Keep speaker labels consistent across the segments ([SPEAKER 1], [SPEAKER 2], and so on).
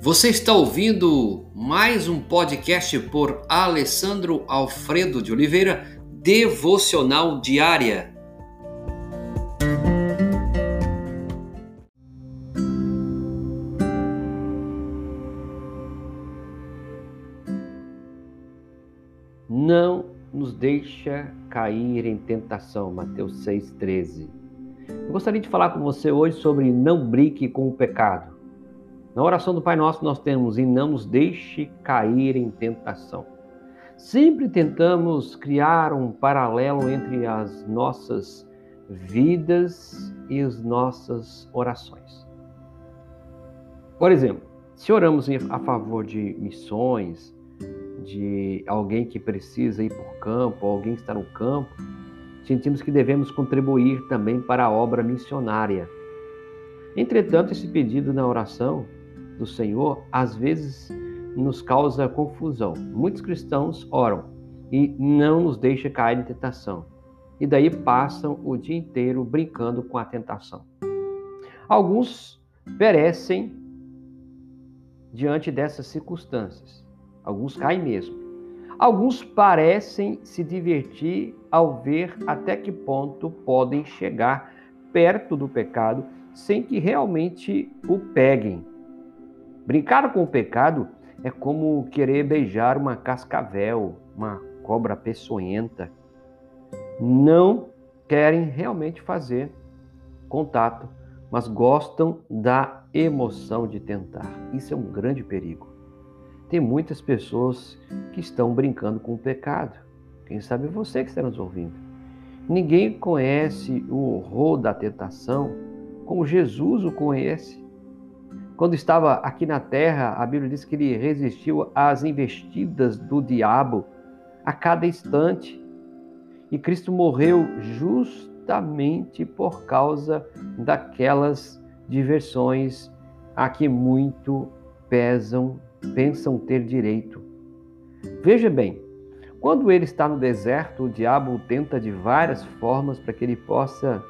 [SPEAKER 1] Você está ouvindo mais um podcast por Alessandro Alfredo de Oliveira, Devocional Diária. Não nos deixa cair em tentação, Mateus 6,13. Eu gostaria de falar com você hoje sobre não brinque com o pecado. Na oração do Pai Nosso nós temos e não nos deixe cair em tentação. Sempre tentamos criar um paralelo entre as nossas vidas e as nossas orações. Por exemplo, se oramos a favor de missões, de alguém que precisa ir por campo, alguém que está no campo, sentimos que devemos contribuir também para a obra missionária. Entretanto, esse pedido na oração do Senhor às vezes nos causa confusão. Muitos cristãos oram e não nos deixa cair em tentação. E daí passam o dia inteiro brincando com a tentação. Alguns perecem diante dessas circunstâncias. Alguns caem mesmo. Alguns parecem se divertir ao ver até que ponto podem chegar perto do pecado sem que realmente o peguem. Brincar com o pecado é como querer beijar uma cascavel, uma cobra peçonhenta. Não querem realmente fazer contato, mas gostam da emoção de tentar. Isso é um grande perigo. Tem muitas pessoas que estão brincando com o pecado. Quem sabe você que está nos ouvindo. Ninguém conhece o horror da tentação como Jesus o conhece. Quando estava aqui na terra, a Bíblia diz que ele resistiu às investidas do diabo a cada instante. E Cristo morreu justamente por causa daquelas diversões a que muito pesam, pensam ter direito. Veja bem, quando ele está no deserto, o diabo tenta de várias formas para que ele possa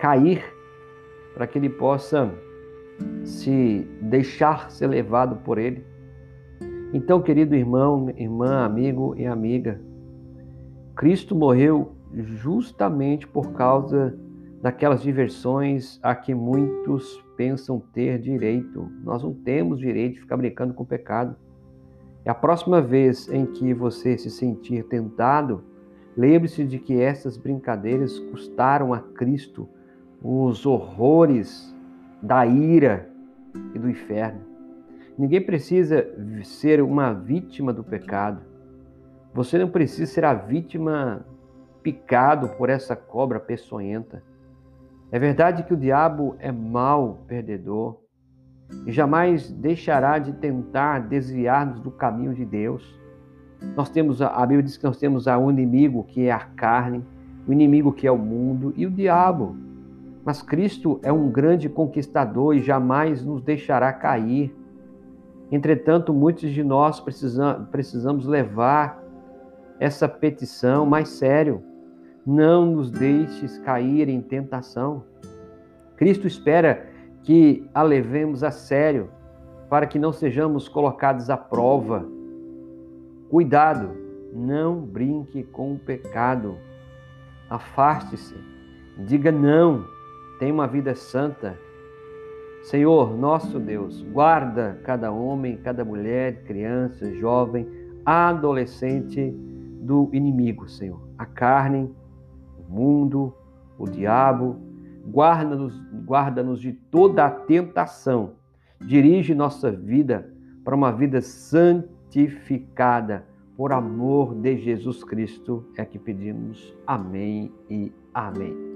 [SPEAKER 1] cair, para que ele possa se deixar ser levado por ele. Então, querido irmão, irmã, amigo e amiga, Cristo morreu justamente por causa daquelas diversões a que muitos pensam ter direito. Nós não temos direito de ficar brincando com o pecado. E a próxima vez em que você se sentir tentado, lembre-se de que essas brincadeiras custaram a Cristo os horrores da ira e do inferno. Ninguém precisa ser uma vítima do pecado. Você não precisa ser a vítima picado por essa cobra peçonhenta. É verdade que o diabo é mau perdedor e jamais deixará de tentar desviar-nos do caminho de Deus. Nós temos a Bíblia diz que nós temos o inimigo que é a carne, o inimigo que é o mundo e o diabo. Mas Cristo é um grande conquistador e jamais nos deixará cair. Entretanto, muitos de nós precisamos levar essa petição mais sério. Não nos deixes cair em tentação. Cristo espera que a levemos a sério, para que não sejamos colocados à prova. Cuidado, não brinque com o pecado. Afaste-se, diga não tem uma vida santa. Senhor, nosso Deus, guarda cada homem, cada mulher, criança, jovem, adolescente do inimigo, Senhor. A carne, o mundo, o diabo. Guarda-nos guarda de toda a tentação. Dirige nossa vida para uma vida santificada. Por amor de Jesus Cristo é que pedimos. Amém e amém.